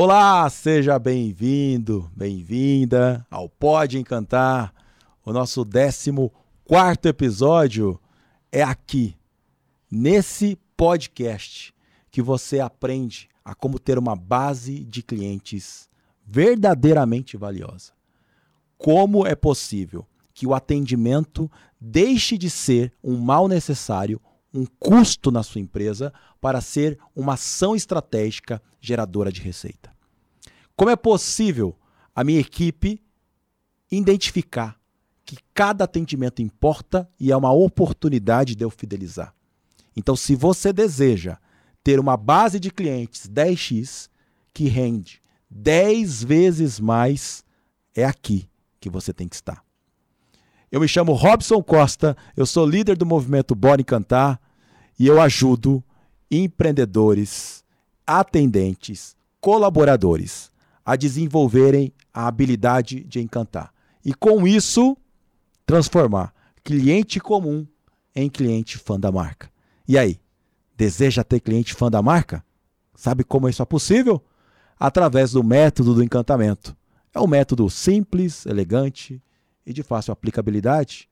Olá, seja bem-vindo, bem-vinda ao Pode Encantar. O nosso 14 quarto episódio é aqui, nesse podcast, que você aprende a como ter uma base de clientes verdadeiramente valiosa. Como é possível que o atendimento deixe de ser um mal necessário, um custo na sua empresa, para ser uma ação estratégica geradora de receita? Como é possível a minha equipe identificar que cada atendimento importa e é uma oportunidade de eu fidelizar? Então, se você deseja ter uma base de clientes 10x que rende 10 vezes mais, é aqui que você tem que estar. Eu me chamo Robson Costa, eu sou líder do movimento Bora Encantar e eu ajudo empreendedores, atendentes, colaboradores a desenvolverem a habilidade de encantar. E com isso, transformar cliente comum em cliente fã da marca. E aí, deseja ter cliente fã da marca? Sabe como isso é possível? Através do método do encantamento. É um método simples, elegante e de fácil aplicabilidade,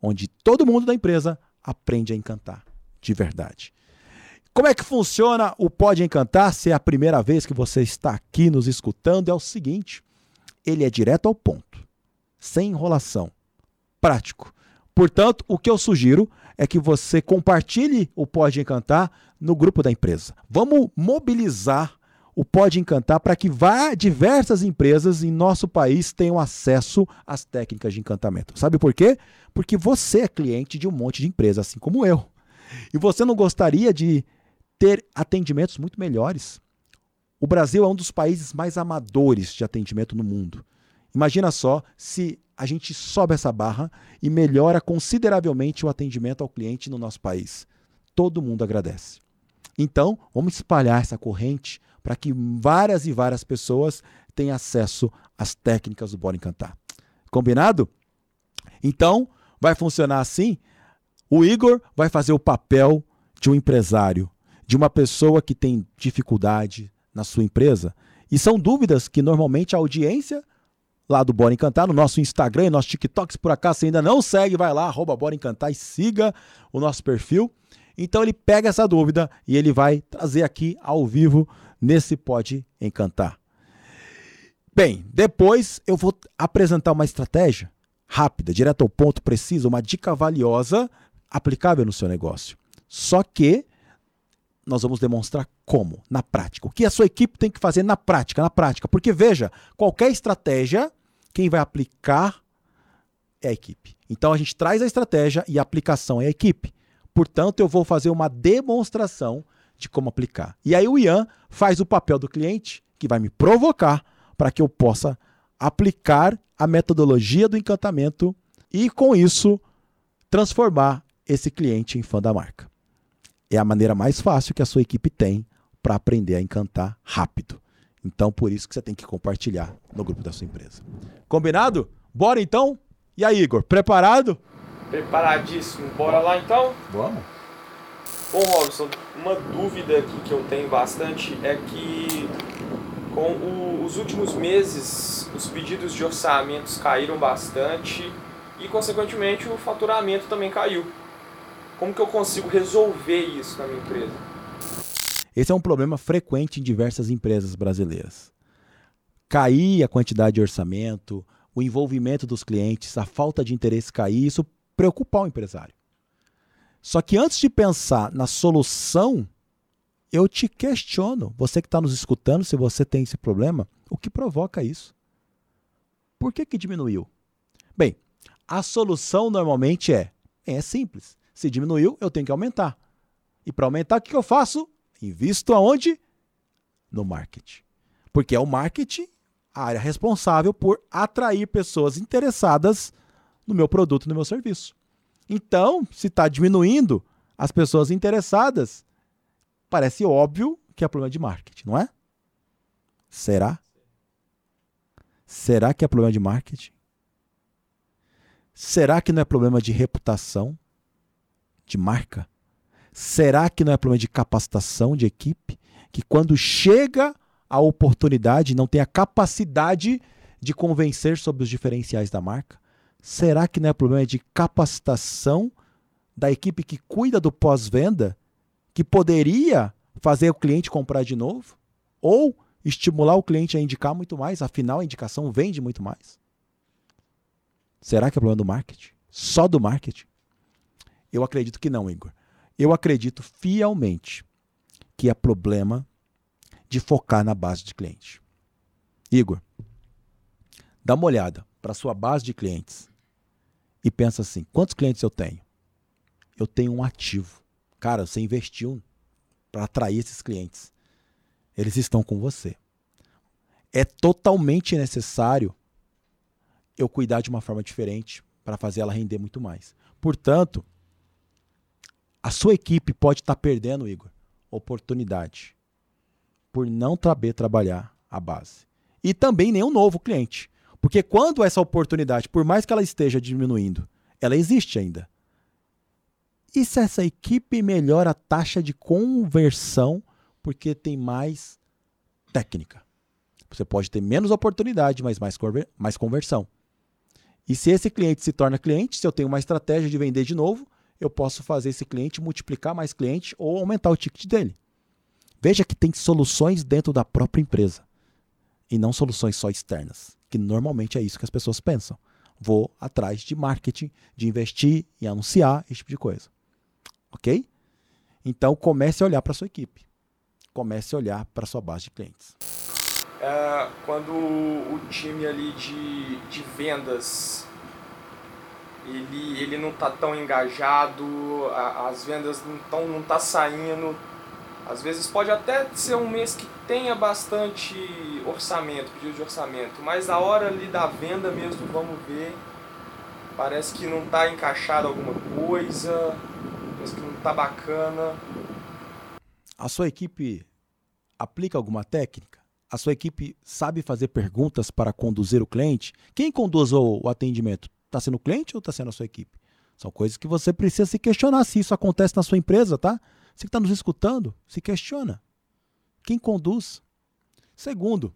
onde todo mundo da empresa aprende a encantar de verdade. Como é que funciona o Pode Encantar? Se é a primeira vez que você está aqui nos escutando, é o seguinte: ele é direto ao ponto, sem enrolação, prático. Portanto, o que eu sugiro é que você compartilhe o Pode Encantar no grupo da empresa. Vamos mobilizar o Pode Encantar para que vá, diversas empresas em nosso país tenham acesso às técnicas de encantamento. Sabe por quê? Porque você é cliente de um monte de empresas, assim como eu. E você não gostaria de ter atendimentos muito melhores? O Brasil é um dos países mais amadores de atendimento no mundo. Imagina só se a gente sobe essa barra e melhora consideravelmente o atendimento ao cliente no nosso país. Todo mundo agradece. Então, vamos espalhar essa corrente para que várias e várias pessoas tenham acesso às técnicas do Bora Encantar. Combinado? Então, vai funcionar assim. O Igor vai fazer o papel de um empresário, de uma pessoa que tem dificuldade na sua empresa. E são dúvidas que normalmente a audiência lá do Bora Encantar, no nosso Instagram e nosso TikTok. Se por acaso você ainda não segue, vai lá, arroba Bora Encantar e siga o nosso perfil. Então ele pega essa dúvida e ele vai trazer aqui ao vivo nesse Pode Encantar. Bem, depois eu vou apresentar uma estratégia rápida, direto ao ponto, precisa, uma dica valiosa, aplicável no seu negócio. Só que nós vamos demonstrar como, na prática. O que a sua equipe tem que fazer na prática, na prática. Porque veja, qualquer estratégia, quem vai aplicar é a equipe. Então a gente traz a estratégia e a aplicação é a equipe. Portanto, eu vou fazer uma demonstração de como aplicar. E aí o Ian faz o papel do cliente, que vai me provocar para que eu possa aplicar a metodologia do encantamento e com isso transformar esse cliente em fã da marca é a maneira mais fácil que a sua equipe tem para aprender a encantar rápido. Então, por isso que você tem que compartilhar no grupo da sua empresa. Combinado? Bora então? E aí, Igor, preparado? Preparadíssimo. Bora lá então? Vamos. Bom, Robson, uma dúvida aqui que eu tenho bastante é que com o, os últimos meses os pedidos de orçamentos caíram bastante e, consequentemente, o faturamento também caiu. Como que eu consigo resolver isso na minha empresa? Esse é um problema frequente em diversas empresas brasileiras. Cair a quantidade de orçamento, o envolvimento dos clientes, a falta de interesse cair, isso preocupa o empresário. Só que antes de pensar na solução, eu te questiono, você que está nos escutando, se você tem esse problema, o que provoca isso? Por que, que diminuiu? Bem, a solução normalmente é, é simples. Se diminuiu, eu tenho que aumentar. E para aumentar, o que eu faço? Invisto aonde? No marketing. Porque é o marketing a área responsável por atrair pessoas interessadas no meu produto, no meu serviço. Então, se está diminuindo as pessoas interessadas, parece óbvio que é problema de marketing, não é? Será? Será que é problema de marketing? Será que não é problema de reputação? de marca? Será que não é problema de capacitação de equipe? Que quando chega a oportunidade, não tem a capacidade de convencer sobre os diferenciais da marca? Será que não é problema de capacitação da equipe que cuida do pós-venda, que poderia fazer o cliente comprar de novo? Ou estimular o cliente a indicar muito mais? Afinal, a indicação vende muito mais. Será que é problema do marketing? Só do marketing? Eu acredito que não, Igor. Eu acredito fielmente que é problema de focar na base de cliente. Igor, dá uma olhada para sua base de clientes e pensa assim: quantos clientes eu tenho? Eu tenho um ativo. Cara, você investiu para atrair esses clientes. Eles estão com você. É totalmente necessário eu cuidar de uma forma diferente para fazer ela render muito mais. Portanto, a sua equipe pode estar tá perdendo, Igor, oportunidade por não saber trabalhar a base. E também nenhum novo cliente. Porque quando essa oportunidade, por mais que ela esteja diminuindo, ela existe ainda. E se essa equipe melhora a taxa de conversão porque tem mais técnica? Você pode ter menos oportunidade, mas mais, mais conversão. E se esse cliente se torna cliente, se eu tenho uma estratégia de vender de novo, eu posso fazer esse cliente multiplicar mais cliente ou aumentar o ticket dele. Veja que tem soluções dentro da própria empresa e não soluções só externas, que normalmente é isso que as pessoas pensam. Vou atrás de marketing, de investir e anunciar, esse tipo de coisa. Ok? Então comece a olhar para sua equipe. Comece a olhar para sua base de clientes. É, quando o time ali de, de vendas ele, ele não está tão engajado, a, as vendas não estão não tá saindo. Às vezes pode até ser um mês que tenha bastante orçamento, pedido de orçamento, mas a hora ali da venda mesmo, vamos ver, parece que não está encaixado alguma coisa, parece que não está bacana. A sua equipe aplica alguma técnica? A sua equipe sabe fazer perguntas para conduzir o cliente? Quem conduz o atendimento? Está sendo o cliente ou está sendo a sua equipe? São coisas que você precisa se questionar se isso acontece na sua empresa, tá? Você que está nos escutando, se questiona. Quem conduz? Segundo,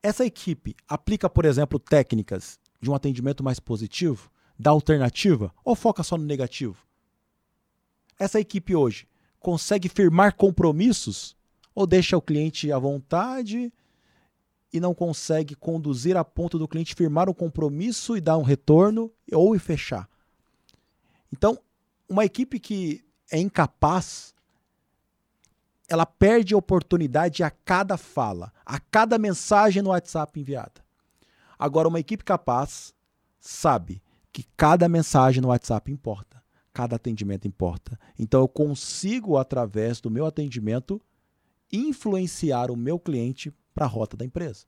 essa equipe aplica, por exemplo, técnicas de um atendimento mais positivo, da alternativa, ou foca só no negativo? Essa equipe hoje consegue firmar compromissos ou deixa o cliente à vontade e não consegue conduzir a ponto do cliente firmar um compromisso e dar um retorno ou fechar. Então, uma equipe que é incapaz, ela perde oportunidade a cada fala, a cada mensagem no WhatsApp enviada. Agora, uma equipe capaz sabe que cada mensagem no WhatsApp importa, cada atendimento importa. Então, eu consigo, através do meu atendimento, influenciar o meu cliente para a rota da empresa,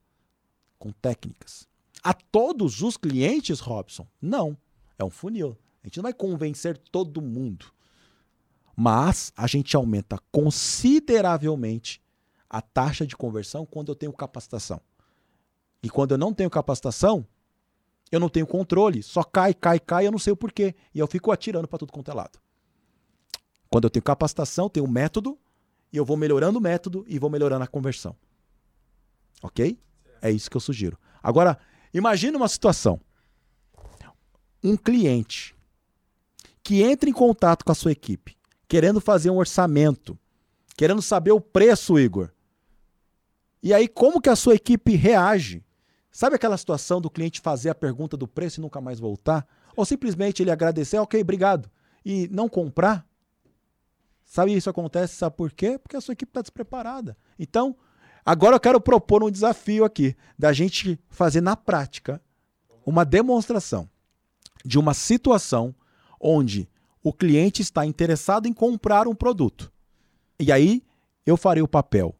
com técnicas. A todos os clientes, Robson? Não. É um funil. A gente não vai convencer todo mundo. Mas a gente aumenta consideravelmente a taxa de conversão quando eu tenho capacitação. E quando eu não tenho capacitação, eu não tenho controle, só cai, cai, cai, eu não sei o porquê. E eu fico atirando para tudo quanto é lado. Quando eu tenho capacitação, tenho um método, e eu vou melhorando o método e vou melhorando a conversão. Ok? É isso que eu sugiro. Agora, imagine uma situação. Um cliente que entra em contato com a sua equipe, querendo fazer um orçamento, querendo saber o preço, Igor. E aí, como que a sua equipe reage? Sabe aquela situação do cliente fazer a pergunta do preço e nunca mais voltar? Ou simplesmente ele agradecer, ok, obrigado, e não comprar? Sabe isso acontece, sabe por quê? Porque a sua equipe está despreparada. Então, Agora eu quero propor um desafio aqui, da gente fazer na prática uma demonstração de uma situação onde o cliente está interessado em comprar um produto. E aí eu farei o papel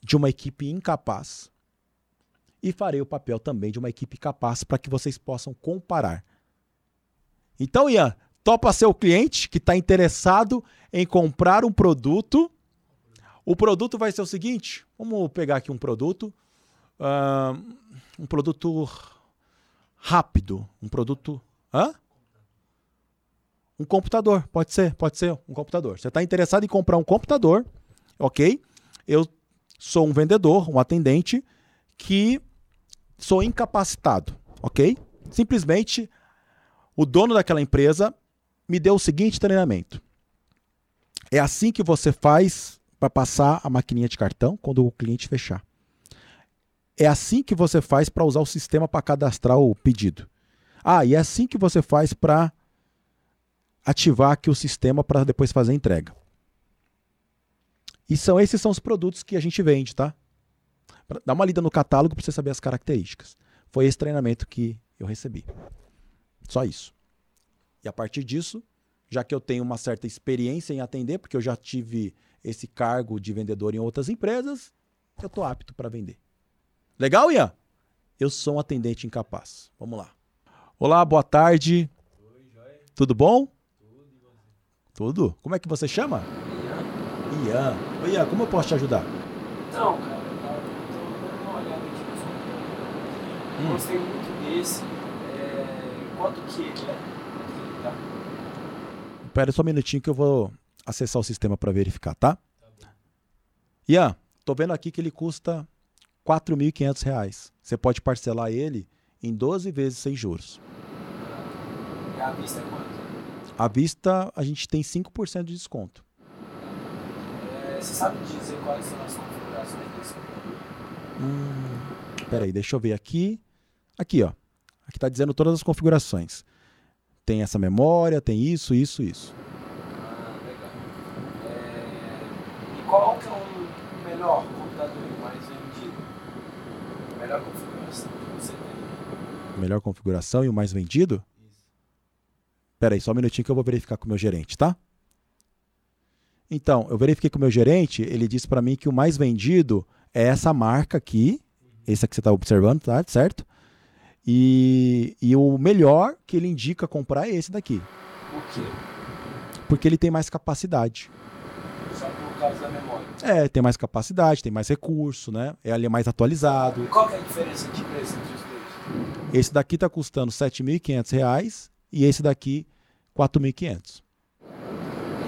de uma equipe incapaz e farei o papel também de uma equipe capaz para que vocês possam comparar. Então, Ian, topa ser o cliente que está interessado em comprar um produto o produto vai ser o seguinte: vamos pegar aqui um produto, uh, um produto rápido, um produto. Hã? Um computador, pode ser, pode ser um computador. Você está interessado em comprar um computador, ok? Eu sou um vendedor, um atendente que sou incapacitado, ok? Simplesmente o dono daquela empresa me deu o seguinte treinamento. É assim que você faz para passar a maquininha de cartão quando o cliente fechar. É assim que você faz para usar o sistema para cadastrar o pedido. Ah, e é assim que você faz para ativar aqui o sistema para depois fazer a entrega. E são esses são os produtos que a gente vende, tá? Dá uma lida no catálogo para você saber as características. Foi esse treinamento que eu recebi. Só isso. E a partir disso, já que eu tenho uma certa experiência em atender, porque eu já tive esse cargo de vendedor em outras empresas, eu estou apto para vender. Legal, Ian? Eu sou um atendente incapaz. Vamos lá. Olá, boa tarde. Oi, Tudo bom? Tudo? Como é que você chama? Ian. Ian. Ian, como eu posso te ajudar? Então, cara, eu tava dando uma olhada aqui no seu hum. Gostei muito desse. É... Quanto que ele é? Tá? Espera só um minutinho que eu vou acessar o sistema para verificar, tá? tá Ian, tô vendo aqui que ele custa R$ 4.500. Você pode parcelar ele em 12 vezes sem juros. E a vista é quanto? A vista a gente tem 5% de desconto. É, você sabe dizer quais são as configurações desse hum, Peraí, deixa eu ver aqui. Aqui, ó. Aqui está dizendo todas as configurações. Tem essa memória, tem isso, isso, isso. Ah, legal. É... E qual que é o melhor computador mais vendido? Melhor configuração que você tem? Melhor configuração e o mais vendido? Isso. Pera aí, só um minutinho que eu vou verificar com o meu gerente, tá? Então, eu verifiquei com o meu gerente, ele disse para mim que o mais vendido é essa marca aqui, esse que você está observando, tá? Certo? E, e o melhor que ele indica comprar é esse daqui. Por quê? Porque ele tem mais capacidade. Só por causa da memória? É, tem mais capacidade, tem mais recurso, né? É ali mais atualizado. Qual é a diferença de preço entre os dois? Esse daqui está custando R$ 7.500 e esse daqui R$ 4.500.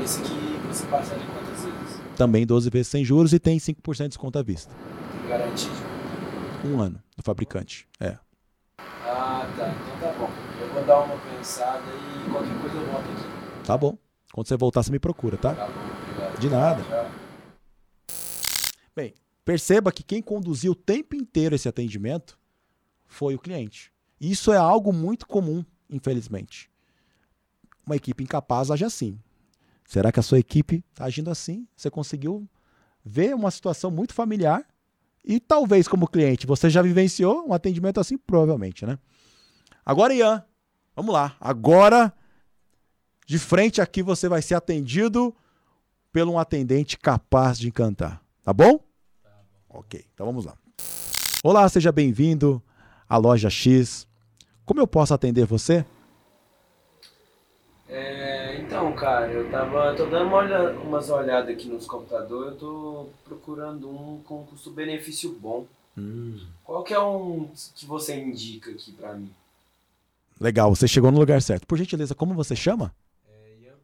Esse aqui você parcela em quantas vezes? Também 12 vezes sem juros e tem 5% de desconto à vista. Garantido? Um ano do fabricante, é. Ah, tá. Então tá bom. Eu vou dar uma pensada e qualquer coisa eu volto aqui. Tá bom. Quando você voltar, você me procura, tá? Tá bom, obrigado. De nada. Tchau. Bem, perceba que quem conduziu o tempo inteiro esse atendimento foi o cliente. Isso é algo muito comum, infelizmente. Uma equipe incapaz age assim. Será que a sua equipe está agindo assim? Você conseguiu ver uma situação muito familiar e talvez, como cliente, você já vivenciou um atendimento assim? Provavelmente, né? Agora, Ian, vamos lá. Agora, de frente aqui, você vai ser atendido por um atendente capaz de encantar. Tá bom? Tá bom. Ok, então vamos lá. Olá, seja bem-vindo à Loja X. Como eu posso atender você? É, então, cara, eu tava tô dando uma olha, umas olhadas aqui nos computadores, eu tô procurando um com custo-benefício bom. Hum. Qual que é um que você indica aqui para mim? Legal, você chegou no lugar certo. Por gentileza, como você chama? É, Ian.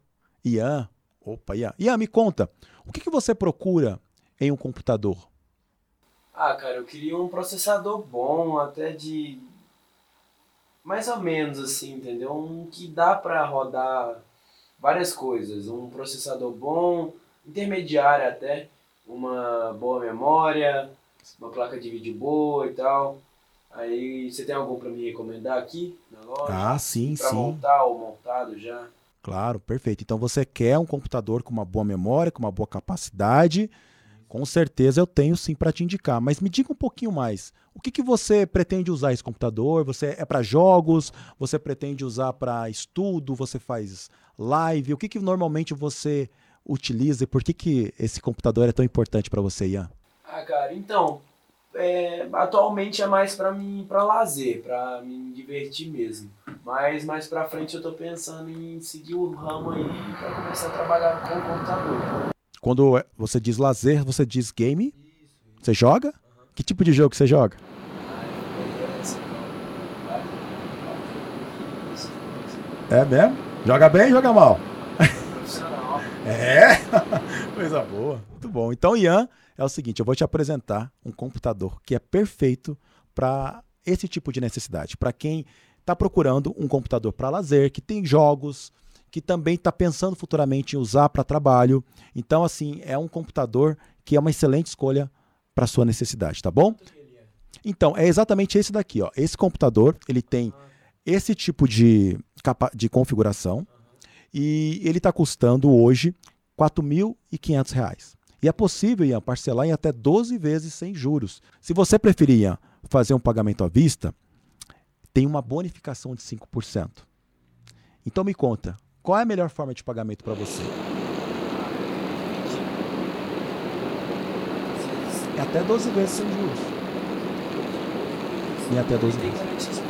Ian. Opa, Ian. Ian, me conta, o que, que você procura em um computador? Ah, cara, eu queria um processador bom, até de mais ou menos assim, entendeu? Um que dá para rodar várias coisas, um processador bom, intermediário até, uma boa memória, uma placa de vídeo boa e tal. Aí você tem algum para me recomendar aqui na loja? Ah, sim, pra sim. montar ou montado já? Claro, perfeito. Então você quer um computador com uma boa memória, com uma boa capacidade com certeza eu tenho sim para te indicar, mas me diga um pouquinho mais. O que, que você pretende usar esse computador? Você é para jogos? Você pretende usar para estudo? Você faz live? O que, que normalmente você utiliza e por que, que esse computador é tão importante para você, Ian? Ah, cara, então, é, atualmente é mais para mim, para lazer, para me divertir mesmo. Mas mais para frente eu tô pensando em seguir o ramo aí para começar a trabalhar com o computador. Quando você diz lazer, você diz game? Você joga? Que tipo de jogo você joga? É mesmo? Joga bem joga mal? É? Coisa boa. Muito bom. Então, Ian, é o seguinte: eu vou te apresentar um computador que é perfeito para esse tipo de necessidade. Para quem está procurando um computador para lazer, que tem jogos, que também está pensando futuramente em usar para trabalho. Então, assim, é um computador que é uma excelente escolha para sua necessidade, tá bom? Então, é exatamente esse daqui, ó. Esse computador, ele tem esse tipo de, capa de configuração e ele está custando hoje R$ 4.500. E é possível Ian, parcelar em até 12 vezes sem juros. Se você preferir fazer um pagamento à vista, tem uma bonificação de 5%. Então me conta, qual é a melhor forma de pagamento para você? É até 12 vezes sem juros. E até 12 vezes.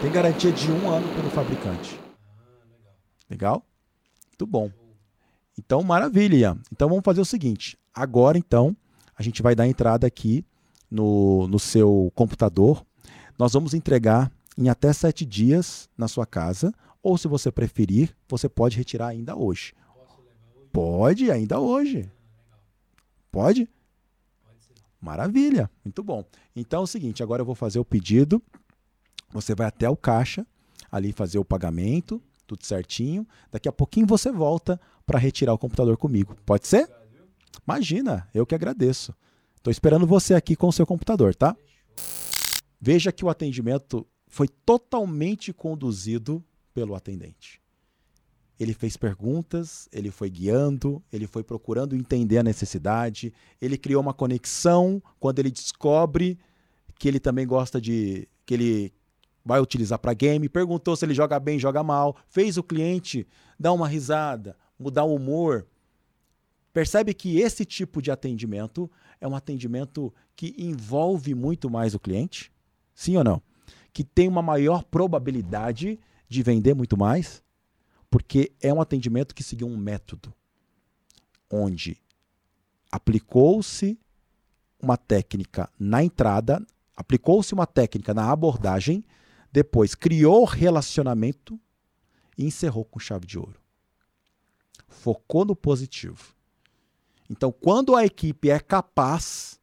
Tem garantia de um ano pelo fabricante. Legal? Muito bom. Então, maravilha. Então, vamos fazer o seguinte. Agora, então, a gente vai dar entrada aqui no, no seu computador. Nós vamos entregar em até sete dias na sua casa. Ou, se você preferir, você pode retirar ainda hoje. Pode, ainda hoje. Pode? Maravilha, muito bom. Então é o seguinte, agora eu vou fazer o pedido. Você vai até o caixa, ali fazer o pagamento, tudo certinho. Daqui a pouquinho você volta para retirar o computador comigo. Pode ser? Imagina, eu que agradeço. Estou esperando você aqui com o seu computador, tá? Veja que o atendimento foi totalmente conduzido pelo atendente. Ele fez perguntas, ele foi guiando, ele foi procurando entender a necessidade, ele criou uma conexão quando ele descobre que ele também gosta de que ele vai utilizar para game, perguntou se ele joga bem, joga mal, fez o cliente dar uma risada, mudar o humor. Percebe que esse tipo de atendimento é um atendimento que envolve muito mais o cliente? Sim ou não? Que tem uma maior probabilidade de vender muito mais? Porque é um atendimento que seguiu um método onde aplicou-se uma técnica na entrada, aplicou-se uma técnica na abordagem depois criou relacionamento e encerrou com chave de ouro. Focou no positivo. Então, quando a equipe é capaz,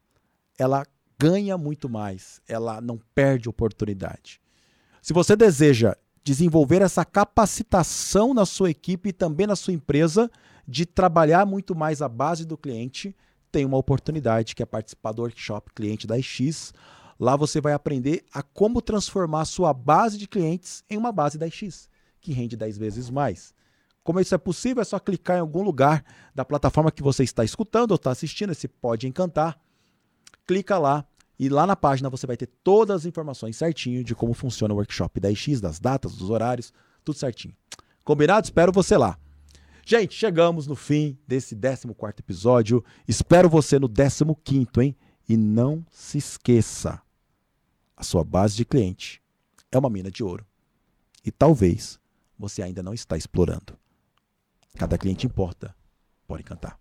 ela ganha muito mais, ela não perde oportunidade. Se você deseja desenvolver essa capacitação na sua equipe e também na sua empresa de trabalhar muito mais a base do cliente, tem uma oportunidade que é participar do workshop cliente da X, Lá você vai aprender a como transformar a sua base de clientes em uma base da X, que rende 10 vezes mais. Como isso é possível, é só clicar em algum lugar da plataforma que você está escutando ou está assistindo, esse pode encantar. Clica lá e lá na página você vai ter todas as informações certinho de como funciona o workshop da X, das datas, dos horários, tudo certinho. Combinado? Espero você lá. Gente, chegamos no fim desse 14 episódio. Espero você no 15, hein? E não se esqueça, a sua base de cliente é uma mina de ouro. E talvez você ainda não está explorando. Cada cliente importa. Pode cantar.